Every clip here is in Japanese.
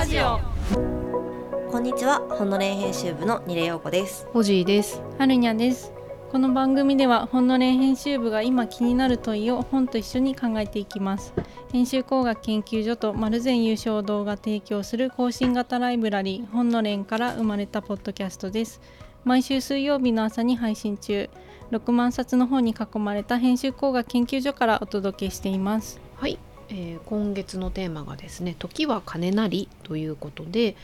ラジオ。こんにちは、ほんのれん編集部のニレヨウコです。ホジーです。はるにゃです。この番組では本のれん編集部が今気になる問いを本と一緒に考えていきます。編集工学研究所と丸善優勝動が提供する更新型ライブラリー本のれんから生まれたポッドキャストです。毎週水曜日の朝に配信中。6万冊の本に囲まれた編集工学研究所からお届けしています。はい、えー今月のテーマがですね「時は金なり」ということで、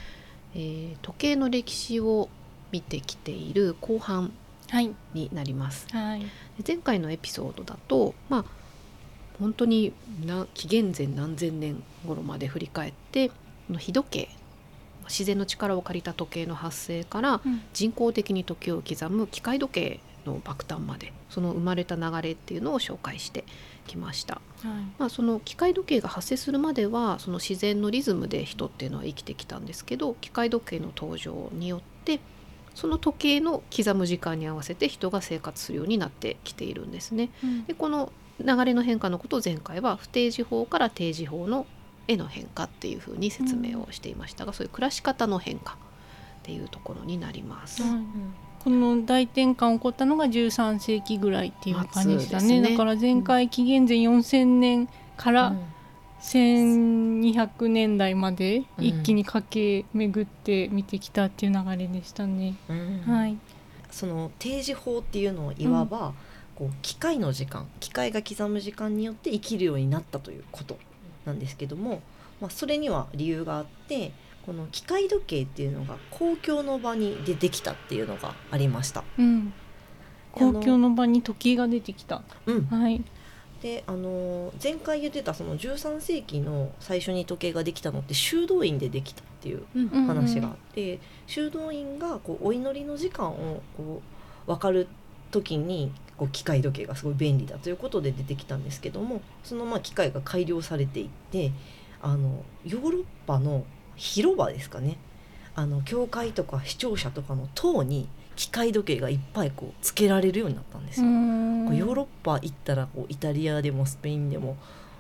えー時計の歴史を見てきている後半はい。になります。はい。で前回のエピソードだとまあ本当にな紀元前何千年頃まで振り返ってこの日時計自然の力を借りた時計の発生からうん。人工的に時を刻む機械時計の爆誕までその生まれた流れっていうのを紹介してきました。はいまあ、その機械時計が発生するまではその自然のリズムで人っていうのは生きてきたんですけど機械時計の登場によってその時計の刻む時間に合わせて人が生活するようになってきているんですね。うんでこの流れの変化のことを前回は不定時法から定時法のへの変化っていうふうに説明をしていましたが、そういう暮らし方の変化っていうところになります。はいこの大転換起こったのが13世紀ぐらいっていう感じでしたね。ね。だから前回紀元前4000年から1200年代までうん一気に駆け巡って見てきたっていう流れでしたね、うん。はい。その定時法っていうのをいわば、こう機械の時間、機械が刻む時間によって生きるようになったということなんですけども、まあそれには理由があって、この機械時計っていうのが公共の場に出てきたっていうのがありました。うん。公共の場に時計が出てきた。うん、はい。であのー前回言ってたその13世紀の最初に時計ができたのって修道院でできたっていう話があって、修道院がこうお祈りの時間をこう分かる時にこう機械時計がすごい便利だということで出てきたんですけどもそのまあ機械が改良されていってあのヨーロッパの広場ですかね。あの教会とか視聴者とかの塔に機械時計がいっぱいこうつけられるようになったんですよ。ヨーロッパ行ったらこうイタリアでもスペインでも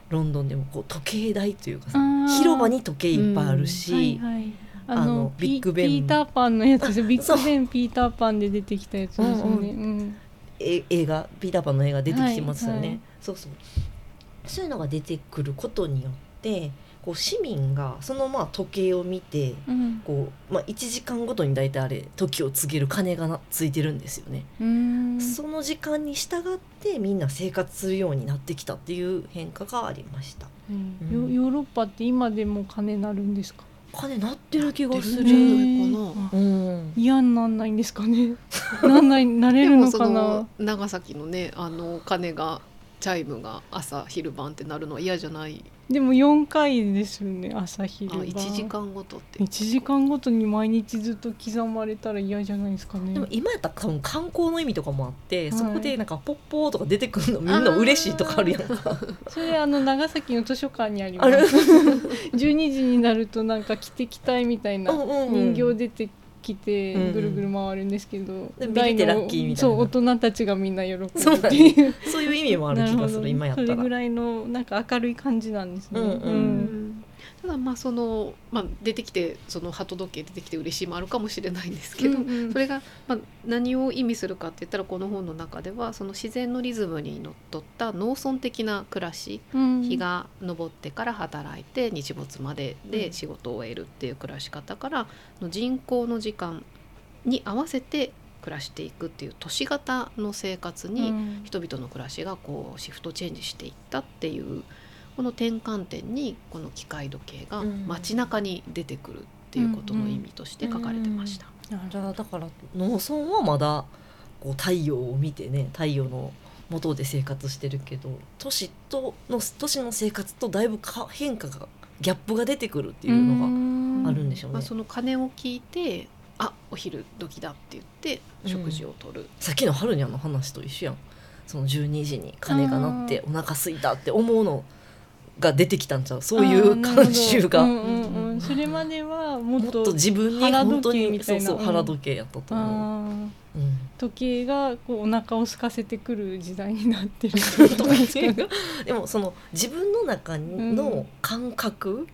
ロンドンでもこう時計台というかさ広場に時計いっぱいあるし、はいはい。あのビッグベン。ピーターパンのやつですビそうッグベンピーターパンで出てきたやつですよね、うん。うんうん。え映画ピーターパンの映画出てきてますよね、はいはい。そうそう。そういうのが出てくることによってこう市民がそのまあ時計を見てうん。こう、まあ、1時間ごとに大体あれ時を告げる鐘がなついてるんですよね、うん。その時間に従ってみんな生活するようになってきたっていう変化がありました。うん。うん。ヨヨーロッパって今でも金なるんですか？鐘鳴ってる気がする、かなあうん嫌になんないんですかねなんないなれるのかでもなその長崎のねあの鐘がチャイムが朝昼晩ってなるのは嫌じゃないでも4回ですよね朝あ昼晩。1時間ごとって。1時間ごとに毎日ずっと刻まれたら嫌じゃないですかね。でも今やったら多分観光の意味とかもあって、はい。そこでなんかポッポーとか出てくるのみんな嬉しいとかあるやんか。それあの長崎の図書館にありまある。す12時になるとなんか汽笛隊みたいなうんうんうん。人形出てきてうんうん。ぐるぐる回るんですけど、でビビってラッキーみたいな。そう大人たちがみんな喜ぶっていう。そういう意味もある気がする 今やったら。それぐらいのなんか明るい感じなんですね。うんうん。うんただまあその、まあ、出てきてその鳩時計出てきて嬉しいもあるかもしれないんですけど、うんうん。それが、まあ、何を意味するかって言ったらこの本の中ではその自然のリズムにのっとった農村的な暮らし、うん。日が昇ってから働いて日没までうん。で仕事を終えるっていう暮らし方からの人口の時間に合わせて暮らしていくっていう都市型の生活に、うん。人々の暮らしがこうシフトチェンジしていったっていうこの転換点にこの機械時計がうん。街中に出てくるっていうことの意味として書かれてました。じゃあだから農村はまだこう太陽を見てね太陽の元で生活してるけど都市との都市の生活とだいぶか変化がギャップが出てくるっていうのがあるんでしょうね。まあ、その鐘を聞いてあお昼時だって言って食事をとる、さっきの春にゃんの話と一緒やん。その12時に鐘が鳴ってお腹空いたって思うのが出てきたんちゃう？そういう慣習が、うんうんうん。それまではもっともっと自分に本当にみたいうそそう腹時計やったと思う、うん。時計がこうお腹を空かせてくる時代になってる。ってことなんでもその自分の中の感覚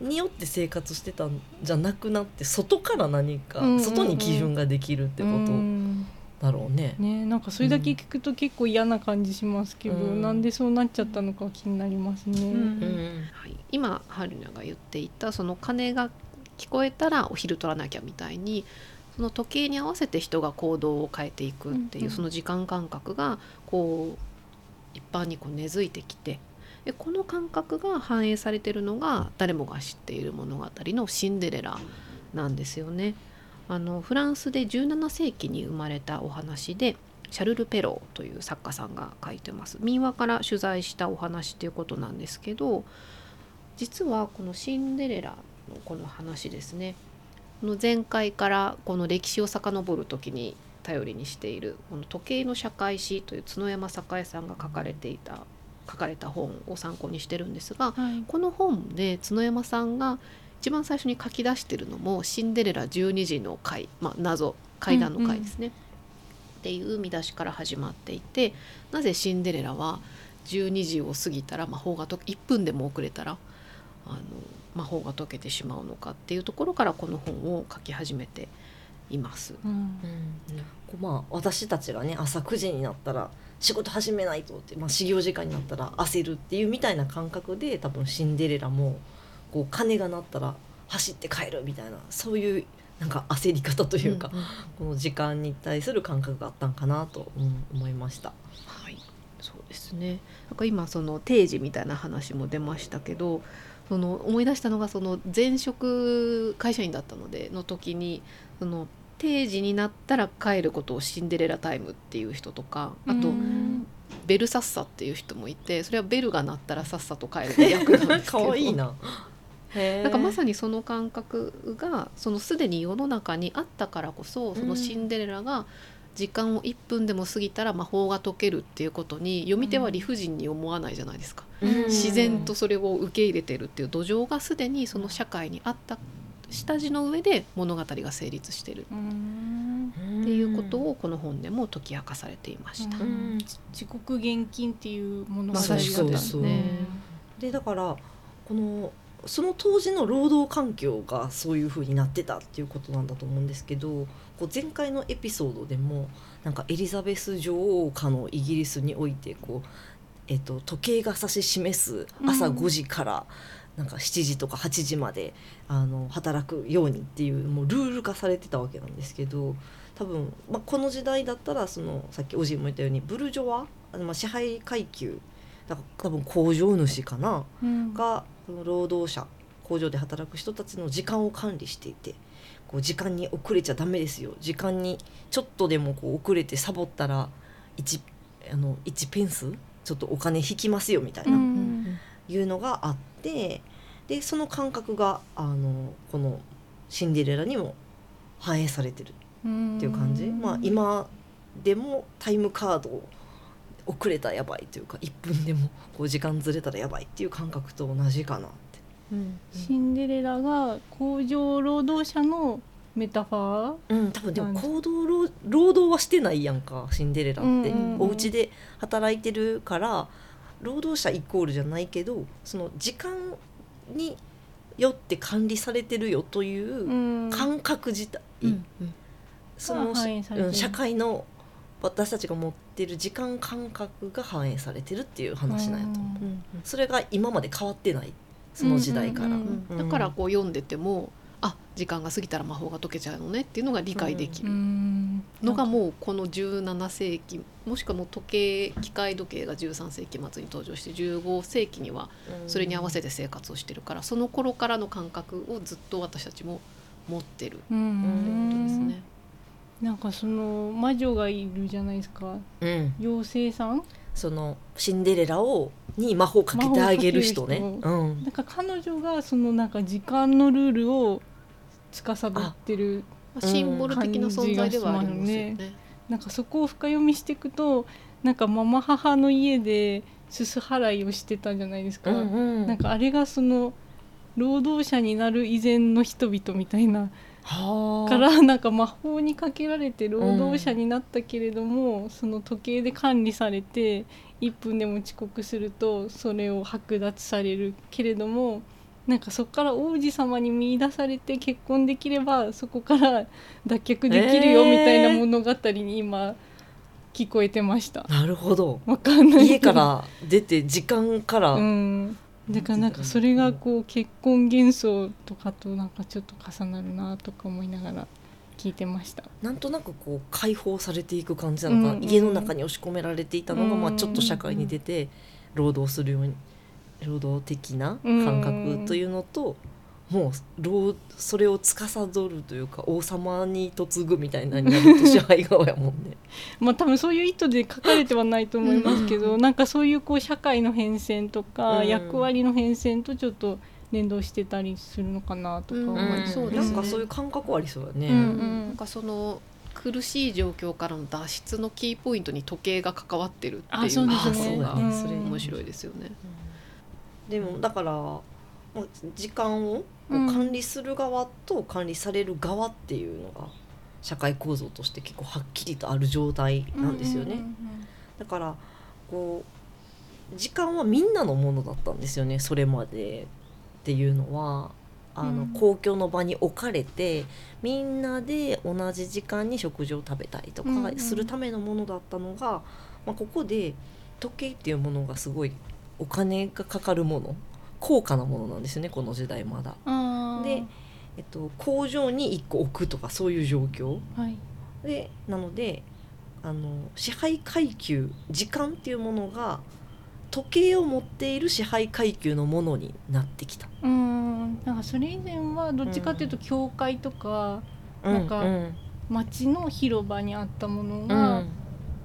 によって生活してたんじゃなくなって外から何か、うんうんうん。外に基準ができるってこうん。とだろうね。ねなんかそれだけ聞くと結構嫌な感じしますけど、うんなんでそうなっちゃったのか気になりますね。うんうんはい、今春菜が言っていたその鐘が聞こえたらお昼取らなきゃみたいにその時計に合わせて人が行動を変えていくっていう、うんうんその時間感覚がこう一般にこう根付いてきてでこの感覚が反映されてるのが誰もが知っている物語の「シンデレラ」なんですよね。あのフランスで17世紀に生まれたお話でシャルル・ペローという作家さんが書いてます。民話から取材したお話ということなんですけど実はこのシンデレラのこの話ですね。この前回からこの歴史を遡る時に頼りにしているこの時計の社会史という角山栄さんが書かれていた書かれた本を参考にしてるんですがはい。この本で角山さんが一番最初に書き出してるのも「シンデレラ12時の回」まあ、謎階段の回ですね、っていう見出しから始まっていてなぜシンデレラは12時を過ぎたら魔法がと1分でも遅れたらあの魔法が解けてしまうのかっていうところからこの本を書き始めています。うん。こうまあ私たちがね朝9時になったら仕事始めないとって、まあ、始業時間になったら焦るっていうみたいな感覚で多分シンデレラもこう鐘が鳴ったら走って帰るみたいなそういうなんか焦り方というか、んんこの時間に対する感覚があったんかなと、うん思いました。はい、そうですね。なんか今その定時みたいな話も出ましたけど、その思い出したのがその前職会社員だったのでの時にその定時になったら帰ることをシンデレラタイムっていう人とか、あとうんベルサッサっていう人もいて、それはベルが鳴ったらさっさと帰るって役なんですけ可ど。愛いな。なんかまさに、にその感覚がそのすでに世の中にあったからこそそのシンデレラが時間を1分でも過ぎたら魔法が解けるっていうことに読み手は理不尽に思わないじゃないですか、うん。自然とそれを受け入れてるっていう土壌がすでにその社会にあった下地の上で物語が成立してるうんっていうことをこの本でも解き明かされていました。うん。自国現金っていうものがまさにそうですね。でだからこのその当時の労働環境がそういう風になってたっていうことなんだと思うんですけどこう前回のエピソードでもなんかエリザベス女王下のイギリスにおいてこう、えっと、時計が指し示す朝うん。5時から、なんか7時とか8時まであの働くようにっていうもうルール化されてたわけなんですけど多分、まあ、この時代だったらそのさっきおじいも言ったようにブルジョワまあ支配階級だから多分工場主かな？うん。がその労働者工場で働く人たちの時間を管理していてこう時間に遅れちゃダメですよ。時間にちょっとでもこう遅れてサボったら 1, あの1ペンスちょっとお金引きますよみたいな、うん。いうのがあってでその感覚があのこのシンデレラにも反映されてるっていう感じ、まあ今でもタイムカードを遅れたらやばいというか1分でもこう時間ずれたらやばいっていう感覚と同じかなって。シンデレラが工場労働者のメタファー？うん、多分でも行動労労働はしてないやんかシンデレラって、うんうんうん。お家で働いてるから労働者イコールじゃないけどその時間によって管理されてるよといううん。感覚自体、うんその、が反映されてる。うん社会の私たちが持ってる時間感覚が反映されてるっていう話なんやと思う、うんそれが今まで変わってないその時代から、うんうんうん。だからこう読んでてもあ時間が過ぎたら魔法が解けちゃうのねっていうのが理解できうるん。のがもうこの17世紀もしくはもう時計機械時計が13世紀末に登場して15世紀にはそれに合わせて生活をしてるからその頃からの感覚をずっと私たちも持ってるってうことですんね。なんかその魔女がいるじゃないですか。うん。妖精さん？そのシンデレラをに魔法かけてあげる人ね。魔法かけうん。なんか彼女がそのなんか時間のルールを司ってるまあシンボル的な存在ではありますよね。なんかそこを深読みしていくとなんかママ母の家ですす払いをしてたじゃないですか、うんなんかあれがその労働者になる以前の人々みたいなはあからなんか魔法にかけられて労働者になったけれども、その時計で管理されて1分でも遅刻するとそれを剥奪されるけれどもなんかそこから王子様に見出されて結婚できればそこから脱却できるよみたいな物語に今聞こえてました。なるほど。わかんない。家から出て時間から、うん、だからなんかそれがこう結婚幻想とかとなんかちょっと重なるなとか思いながら聞いてました。なんとなくこう解放されていく感じなのかな、うんうん家の中に押し込められていたのが、うんまあ、ちょっと社会に出て労働するように労働的な感覚というのと、もう労それを司るというか王様に嫁ぐみたいなになると支配側やもんね。まあ多分そういう意図で書かれてはないと思いますけど、なんかそういうこう社会の変遷とか、うん。役割の変遷とちょっと連動してたりするのかなとか思いうん。ますそうですね。なんかそういう感覚ありそうだね。うんうん。なんかその苦しい状況からの脱出のキーポイントに時計が関わってるっていうあそうでそれ面白いですよね。でもだからもう時間を管理する側と管理される側っていうのが社会構造として結構はっきりとある状態なんですよね。だからこう時間はみんなのものだったんですよねそれまでっていうのは。あの、うん。公共の場に置かれてみんなで同じ時間に食事を食べたりとかするためのものだったのが、まあ、ここで時計っていうものがすごいお金がかかるもの高価なものなんですよねこの時代まだ。で、えっと、工場に1個置くとかそういう状況。はい。でなのであの支配階級時間っていうものが時計を持っている支配階級のものになってきた。うん。なんかそれ以前はどっちかっていうと教会とかなんかうん。町の広場にあったものうが、ん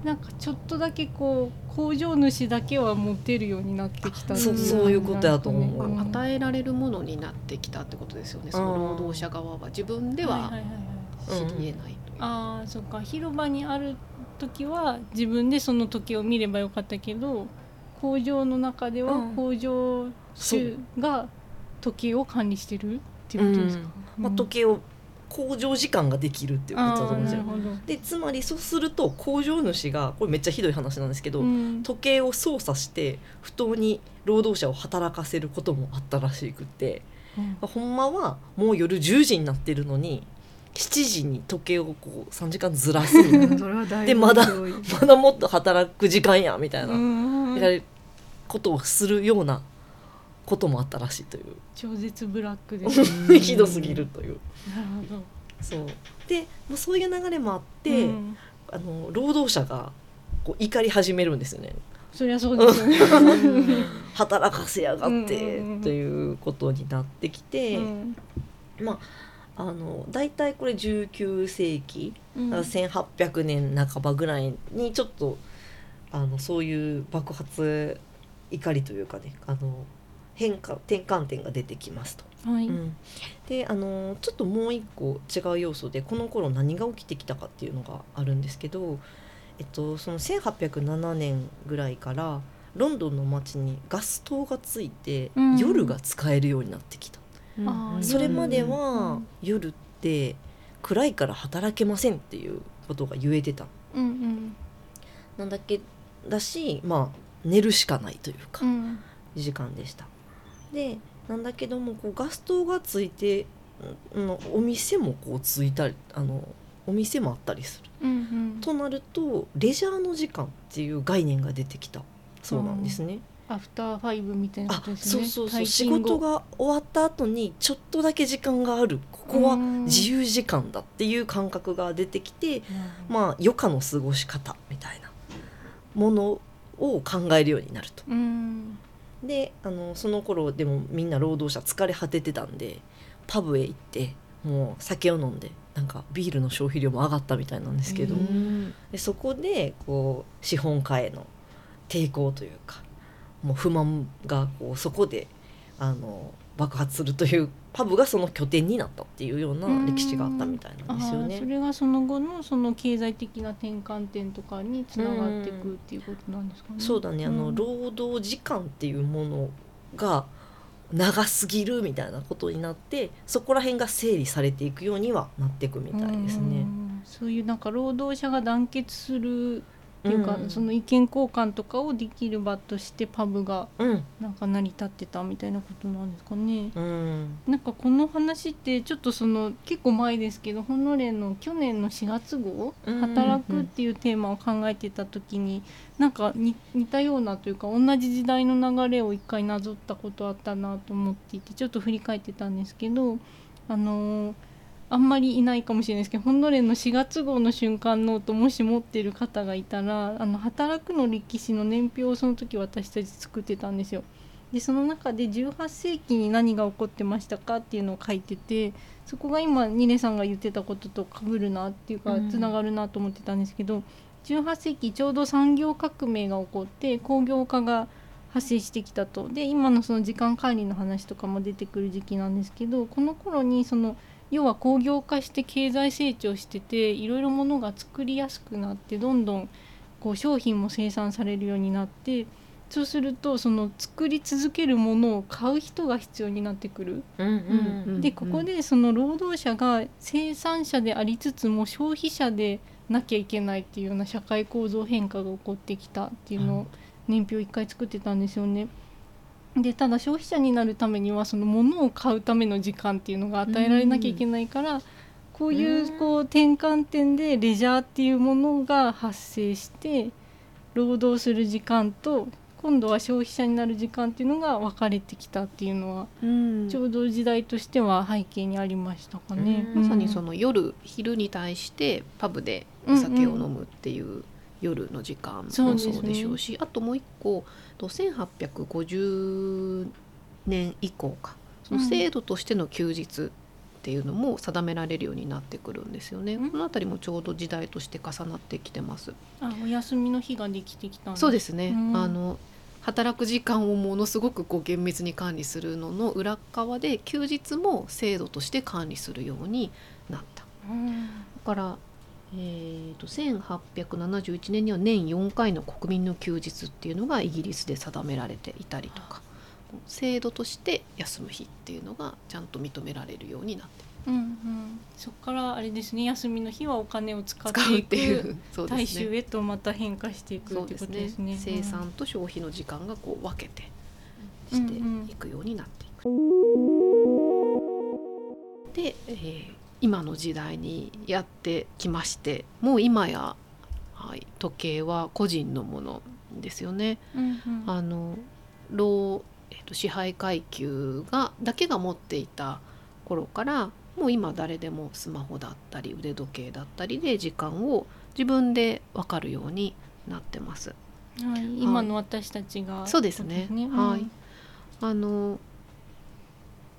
なんかちょっとだけこう工場主だけは持てるようになってきたそうそういうことやと思う。うん与えられるものになってきたってことですよね。その労働者側は自分ではいいはいはいはい知り得ないとい。う。ああそっか広場にある時は自分でその時を見ればよかったけど工場の中ではうん。工場主が時を管理してるっていうことですか、まあ、時計を工場時間ができるっていうことだと思うんですよ。でつまりそうすると工場主がこれめっちゃひどい話なんですけど、うん。時計を操作して不当に労働者を働かせることもあったらしくって。うん。ほんまはもう夜10時になってるのに7時に時計をこう3時間ずらすでまだまだもっと働く時間やみたいな、うんみたいなことをするようなこともあったらしいという。超絶ブラックですね。ひどすぎるという。なるほど。そう。でもうそういう流れもあって、うん。あの労働者がこう怒り始めるんですよね。そりゃそうですよね。働かせやがってうんということになってきて、うん。まああの大体これ19世紀うん。だから1800年半ばぐらいにちょっとあのそういう爆発怒りというかねあの変化転換点が出てきますと。はい、うん。であのちょっともう一個違う要素でこの頃何が起きてきたかっていうのがあるんですけど、えっと、その1807年ぐらいからロンドンの街にガス灯がついて、うん。夜が使えるようになってきた。あーそれまでうはん夜って暗いから働けませんっていうことが言えてた。うんうん。なんだけだしまあ寝るしかないというか、うん。時間でしたでなんだけどもこうガス灯がついて、うん、お店もこうついたりあのお店もあったりする。うんうん。となるとレジャーの時間っていう概念が出てきた。そうなんですね、アフターファイブみたいなこあとですね。そうそうそう。退仕事が終わった後にちょっとだけ時間がある。ここは自由時間だっていう感覚が出てきて、まあ余暇の過ごし方みたいなものを考えるようになると。うんであのその頃でもみんな労働者疲れ果ててたんでパブへ行ってもう酒を飲んでなんかビールの消費量も上がったみたいなんですけど、うん。でそこでこう資本家への抵抗というかもう不満がこうそこであの爆発するというパブがその拠点になったっていうような歴史があったみたいなんですよねそ。れがその後のその経済的な転換点とかにつながっていくっていうことなんですかね。そうだねあの、うん労働時間っていうものが長すぎるみたいなことになってそこら辺が整理されていくようにはなっていくみたいですうね。んそういうなんか労働者が団結するっていうか、うんその意見交換とかをできる場としてパブがうん。なんか成り立ってたみたいなことなんですかね。うん。なんかこの話ってちょっとその結構前ですけどほのれんの去年の4月号「うん働く」っていうテーマを考えてた時になんか似似たようなというか同じ時代の流れを一回なぞったことあったなと思っていてちょっと振り返ってたんですけどあのーあんまりいないかもしれないですけどほんのれんの4月号の瞬間ノートもし持ってる方がいたらあの働くの歴史の年表をその時私たち作ってたんですよ。でその中で18世紀に何が起こってましたかっていうのを書いててそこが今ニネさんが言ってたこととかぶるなっていうかうんつながるなと思ってたんですけど、18世紀ちょうど産業革命が起こって工業化が発生してきたとで今のその時間管理の話とかも出てくる時期なんですけどこの頃にその要は工業化して経済成長してていろいろものが作りやすくなってどんどんこう商品も生産されるようになってそうするとその作り続けるものを買う人が必要になってくる。うんうんでここでその労働者が生産者でありつつも消費者でなきゃいけないっていうような社会構造変化が起こってきたっていうのを年表一回作ってたんですよね。でただ消費者になるためにはその物を買うための時間っていうのが与えられなきゃいけないから、こういうこう転換点でレジャーっていうものが発生して労働する時間と今度は消費者になる時間っていうのが分かれてきたっていうのはうん。ちょうど時代としては背景にありましたかね。うん。まさにその夜昼に対してパブでお酒を飲むっていう夜の時間もそうでしょうし、あともう一個と1850年以降か。その制度としての休日っていうのも定められるようになってくるんですよね。うん。この辺りもちょうど時代として重なってきてます。あお休みの日ができてきたんそうですね、うん。あの働く時間をものすごくこう厳密に管理するのの裏側で休日も制度として管理するようになった。うん。だから、えー、と1871年には年4回の国民の休日っていうのがイギリスで定められていたりとか制度として休む日っていうのがちゃんと認められるようになってうんうん、そこからあれですね休みの日はお金を使っていっていくうそう大ですね。衆へとまた変化していくってことそうですねですね。生産と消費の時間がこう分けてうんしていくようになっていく。で、えー今の時代にやってきましてもう今や、はい、時計は個人のものですよね。うんうん。あの労、えー、と支配階級がだけが持っていた頃からもう今誰でもスマホだったり腕時計だったりで時間を自分で分かるようになってます。はい、今の私たちが、そうですね。はい。あの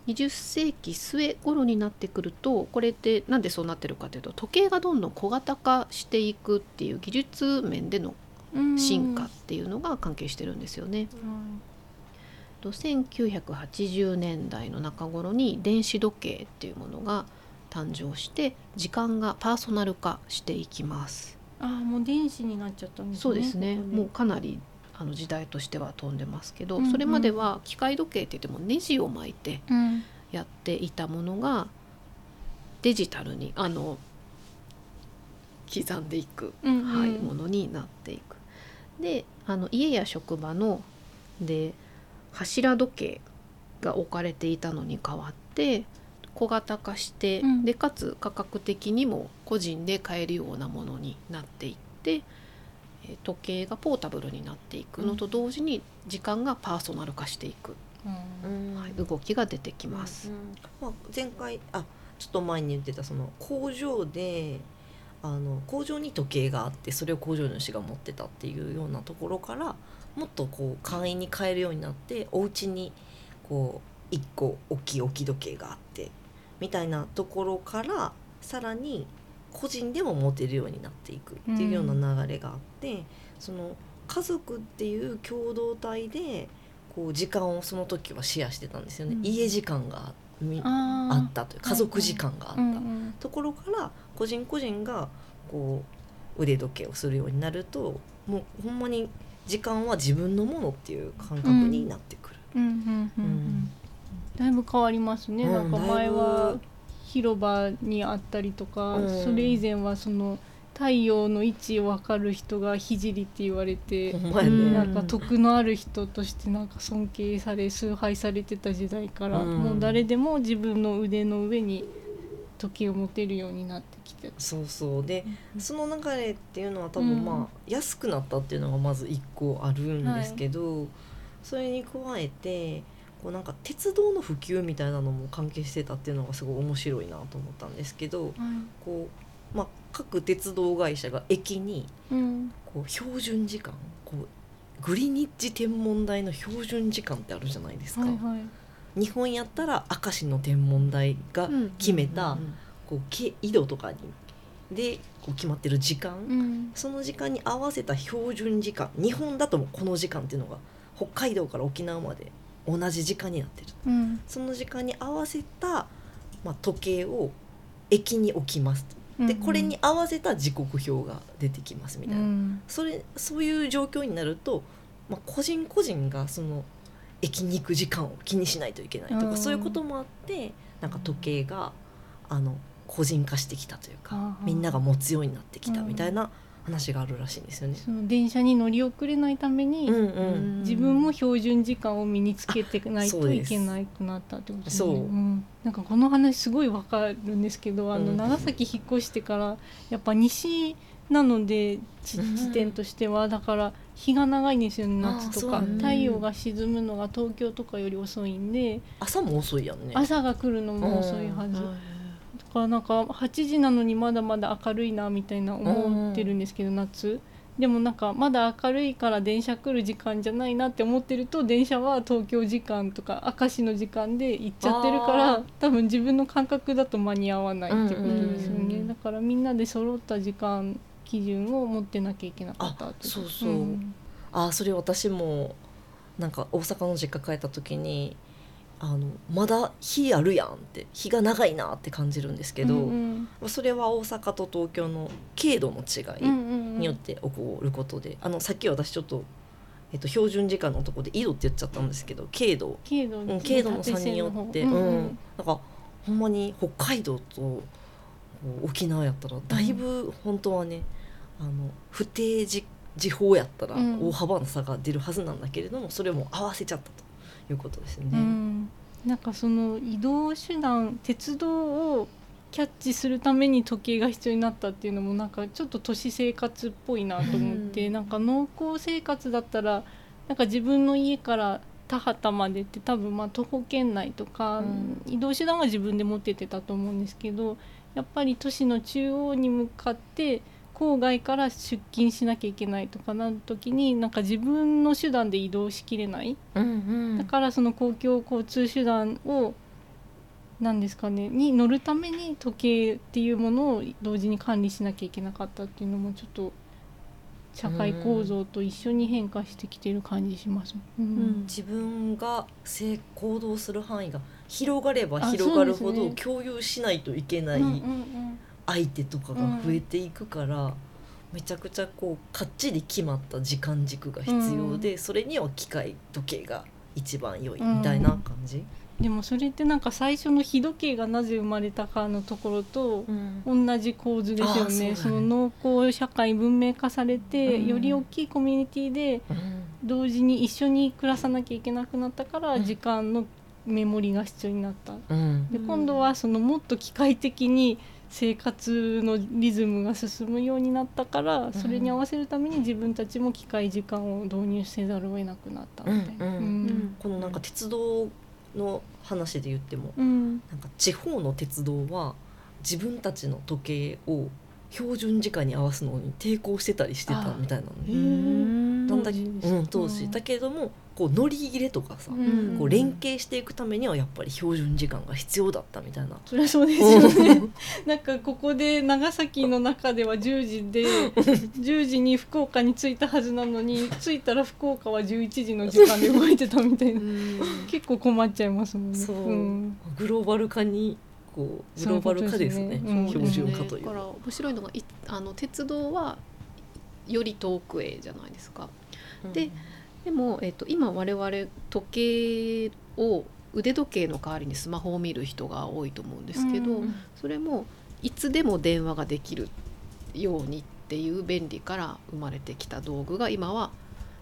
20世紀末頃になってくるとこれってなんでそうなってるかというと時計がどんどん小型化していくっていう技術面でのうん進化っていうのが関係してるんですよね。と1980年代の中頃に電子時計っていうものが誕生して時間がパーソナル化していきます。あーもう電子になっちゃったんですね。そうですねもうかなりあの時代としては飛んでますけど、うんうん。それまでは機械時計って言ってもネジを巻いてうん。やっていたものがデジタルにあの刻んでいく、うんうん。はい、ものになっていく。であの家や職場ので柱時計が置かれていたのに代わって小型化して、うん。でかつ価格的にも個人で買えるようなものになっていってえー時計がポータブルになっていくのと同時に時間がパーソナル化していく、はい、動きが出てきます。まあ、前回あちょっと前に言ってたその工場であの工場に時計があってそれを工場主が持ってたっていうようなところからもっとこう簡易に買えるようになってお家にこう1個大きい置き時計があってみたいなところからさらに個人でも持てるようになっていくっていうような流れがあって、その家族っていう共同体でこう時間をその時はシェアしてたんですよね、うん。家時間がみああったという家族時間があった、うんうん。ところから個人個人がこう腕時計をするようになるともうほんまに時間は自分のものっていう感覚になってくる。うんうんうんううん。んだいぶ変わりますね、うんなんか前はぶ広場にあったりとか、うん。それ以前はその太陽の位置を分かる人が聖って言われてね。なんか徳のある人としてなんか尊敬され崇拝されてた時代から、うん。もう誰でも自分の腕の上に時計を持てるようになってきてそうそう。でその流れっていうのは多うん分まあ、安くなったっていうのがまず一個あるんですけど、それに加えてこうなんか鉄道の普及みたいなのも関係してたっていうのがすごい面白いなと思ったんですけどこう、まあ、各鉄道会社が駅にうん。こう標準時間こうグリニッジ天文台の標準時間ってあるじゃないですか。はいはい。日本やったら明石の天文台が決めた、こうけ緯度とかにでこう決まってる時間、うん。その時間に合わせた標準時間日本だとこの時間っていうのが北海道から沖縄まで同じ時間になってる。うん。その時間に合わせた、まあ、時計を駅に置きますと。でこれに合わせた時刻表が出てきますみたいな、うん。それそういう状況になると、まあ、個人個人がその駅に行く時間を気にしないといけないとか、うんそういうこともあってなんか時計があの個人化してきたというか、あーみんなが持つようになってきたみたいな話があるらしいんですよね。その電車に乗り遅れないために、うんうん。自分も標準時間を身につけてないといけなくなったってことですね。そう。ん。なんかこの話すごいわかるんですけど、あのうん長崎引っ越してからやっぱ西なので地点としては。だから日が長いんですよね夏とか。そうなんだ。太陽が沈むのが東京とかより遅いんで。朝も遅いやんね。朝が来るのも遅いはず。だからなんか8時なのにまだまだ明るいなみたいな思ってるんですけど、夏。でもなんかまだ明るいから電車来る時間じゃないなって思ってると電車は東京時間とか明石の時間で行っちゃってるから多分自分の感覚だと間に合わないってことですよね、だからみんなで揃った時間基準を持ってなきゃいけなかったそうそうん。あそれ私もなんか大阪の実家帰った時にあのまだ日あるやんって日が長いなって感じるんですけど、うんそれは大阪と東京の経度の違うんうんいうん。によって起こることで、あのさっき私ちょっと、えっと、標準時間のとこで緯度って言っちゃったんですけど経度、経度。うん、経度の差によって、うん縦線の方うん。なんかほんまに北海道と沖縄やったらだいぶ本当はね、あの不定時時報やったらうん。大幅な差が出るはずなんだけれども、それも合わせちゃったということですよね。うん、なんかその移動手段鉄道をキャッチするために時計が必要になったっていうのもなんかちょっと都市生活っぽいなと思って、うん。なんか農耕生活だったらなんか自分の家から田畑までって多分まあ徒歩圏内とか、うん。移動手段は自分で持ってってたと思うんですけどやっぱり都市の中央に向かって郊外から出勤しなきゃいけないとかなる時になんか自分の手段で移動しきれない。うんうん。だからその公共交通手段をなんですかねに乗るために時計っていうものを同時に管理しなきゃいけなかったっていうのもちょっと社会構造と一緒に変化してきてる感じします。うん。うん。自分が性行動する範囲が広がればあ広がるほど共有しないといけないうんうんうん相手とかが増えていくから、めちゃくちゃこうかっちり決まった時間軸が必要で、それには機械時計が一番良いみたいな感じ？でもそれってなんか最初の日時計がなぜ生まれたかのところと同じ構図ですよあーそねね。その農耕社会文明化されて、うん。より大きいコミュニティで同時に一緒に暮らさなきゃいけなくなったから、うん。時間のメモリが必要になった。うん。でうん今度はそのもっと機械的に生活のリズムが進むようになったから、それに合わせるために自分たちも機械時間を導入せざるを得なくなったこのなんか鉄道の話で言ってもうん。なんか地方の鉄道は自分たちの時計を標準時間に合わすのに抵抗してたりしてたみたいなの。へね。ーなんだ当時ですうん、当時、うん。だけれどもこう乗り入れとかさ、うん。こう連携していくためにはやっぱり標準時間が必要だったみたいな。そりゃそうですよね。なんかここで長崎の中では10時で10時に福岡に着いたはずなのに着いたら福岡は11時の時間で動いてたみたいな。結構困っちゃいますもんね。そう。ん。グローバル化にこうグローバル化ですねそういうことですね標準化というだから面白いのがいあの鉄道はより遠くへじゃないですか。ででも、えっと、今我々時計を腕時計の代わりにスマホを見る人が多いと思うんですけど、うんそれもいつでも電話ができるようにっていう便利から生まれてきた道具が今は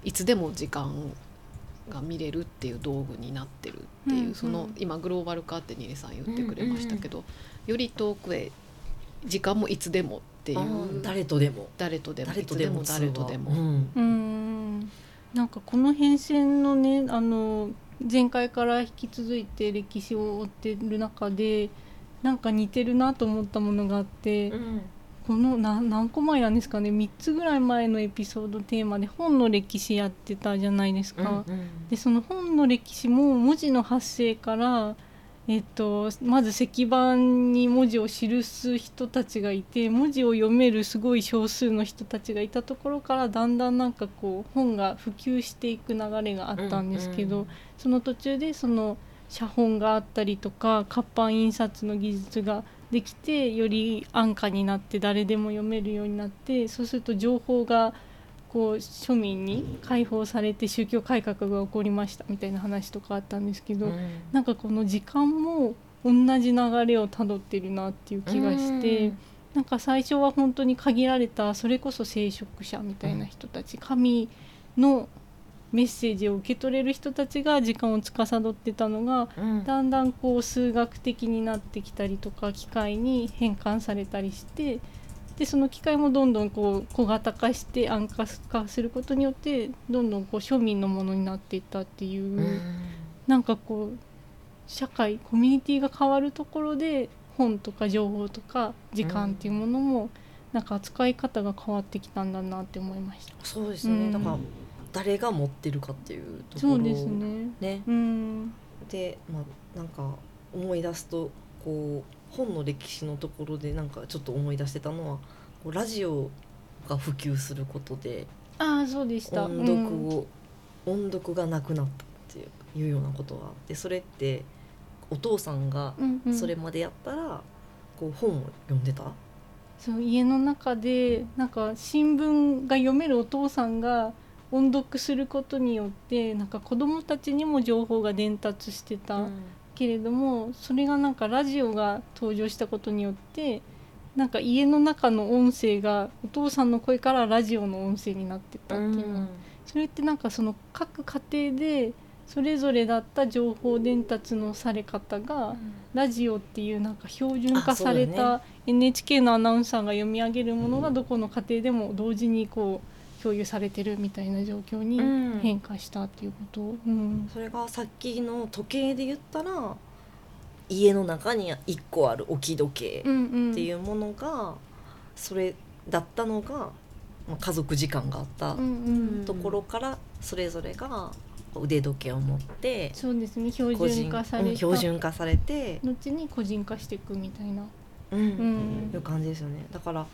いつでも時間が見れるっていう道具になってるっていう、うんうん。その今グローバル化ってニリさん言ってくれましたけど、より遠くへ時間もいつでもっていあうー。誰とでも。誰とでも誰とでも誰とでも。なんかこの変遷のねあの前回から引き続いて歴史を追ってる中でなんか似てるなと思ったものがあって、うんこのな何個前なんですかね3つぐらい前のエピソードテーマで本の歴史やってたじゃないですか。うんでその本の歴史も文字の発生から、えっと、まず石板に文字を記す人たちがいて文字を読めるすごい少数の人たちがいたところからだんだんなんかこう本が普及していく流れがあったんですけど、うん。その途中でその写本があったりとか活版印刷の技術ができてより安価になって誰でも読めるようになってそうすると情報がこう庶民に解放されて宗教改革が起こりましたみたいな話とかあったんですけど、うん。なんかこの時間も同じ流れをたどってるなっていう気がして、なんか最初は本当に限られたそれこそ聖職者みたいな人たち、神のメッセージを受け取れる人たちが時間を司ってたのがうん。だんだんこう数学的になってきたりとか機械に変換されたりしてでその機械もどんどんこう小型化して安価化することによってどんどんこう庶民のものになっていったっていう、うんなんかこう社会コミュニティが変わるところで本とか情報とか時間っていうものも、なんか扱い方が変わってきたんだなって思いました。そうですね、うんだから誰が持ってるかっていうところそうですね。ねうん。でまあなんか思い出すとこう本の歴史のところでなんかちょっと思い出してたのはこうラジオが普及することでああそうでした。音読を、音読がなくなったっていうようなことがあってそれってお父さんがそれまでやったら、こう本を読んでた、そう家の中でなんか新聞が読めるお父さんが音読することによってなんか子供たちにも情報が伝達してたけれども、それがなんかラジオが登場したことによってなんか家の中の音声がお父さんの声からラジオの音声になってったっていうの、それってなんかその各家庭でそれぞれだった情報伝達のされ方が、ラジオっていうなんか標準化された NHK のアナウンサーが読み上げるものがどこの家庭でも同時にこう共有されてるみたいな状況にうん。変化したっていうこと。を、うん。それがさっきの時計で言ったら家の中に1個ある置き時計っていうものがそれだったのが、まあ、家族時間があったところからそれぞれが腕時計を持ってそうですね。標準化された。標準化されて、後に個人化していくみたいな、うん。うん。いう感じですよね。だから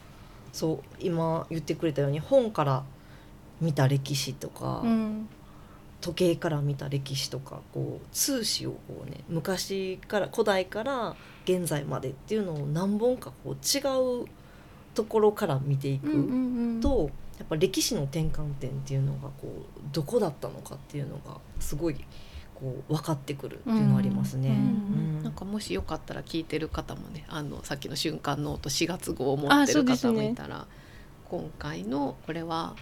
そう今言ってくれたように本から見た歴史とか、うん。時計から見た歴史とかこう通史をこうね昔から古代から現在までっていうのを何本かこう違うところから見ていくうんうんうん。と、やっぱ歴史の転換点っていうのがこうどこだったのかっていうのがすごいこう分かってくるっていうのはありますね。うんうんなんかもしよかったら聞いてる方もねあのさっきの瞬間ノート4月号を持ってある方もいたら、今回のこれは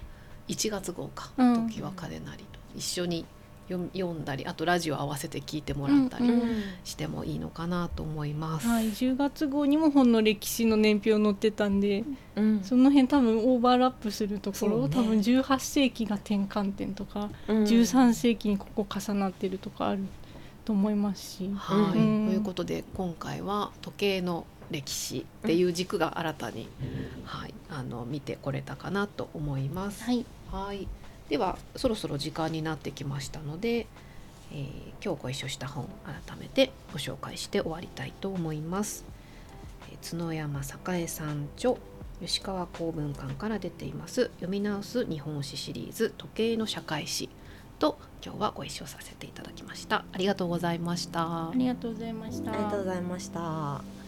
1月号か「うん。時は金なり」と。一緒に読んだりあとラジオ合わせて聞いてもらったりうん。してもいいのかなと思います。はい、10月号にも本の歴史の年表載ってたんでうん。その辺多分オーバーラップするところ、ね。多分18世紀が転換点とか、うん。13世紀にここ重なってるとかあると思いますし、はい、うん。ということで今回は時計の歴史っていう軸が新たに、はい、あの見てこれたかなと思います。はい、はい、ではそろそろ時間になってきましたので、えー今日ご一緒した本改めてご紹介して終わりたいと思います。えー角山栄さん著吉川公文館から出ています読み直す日本史シリーズ時計の社会史と今日はご一緒させていただきました。ありがとうございましたあ。りがとうございました。ありがとうございました。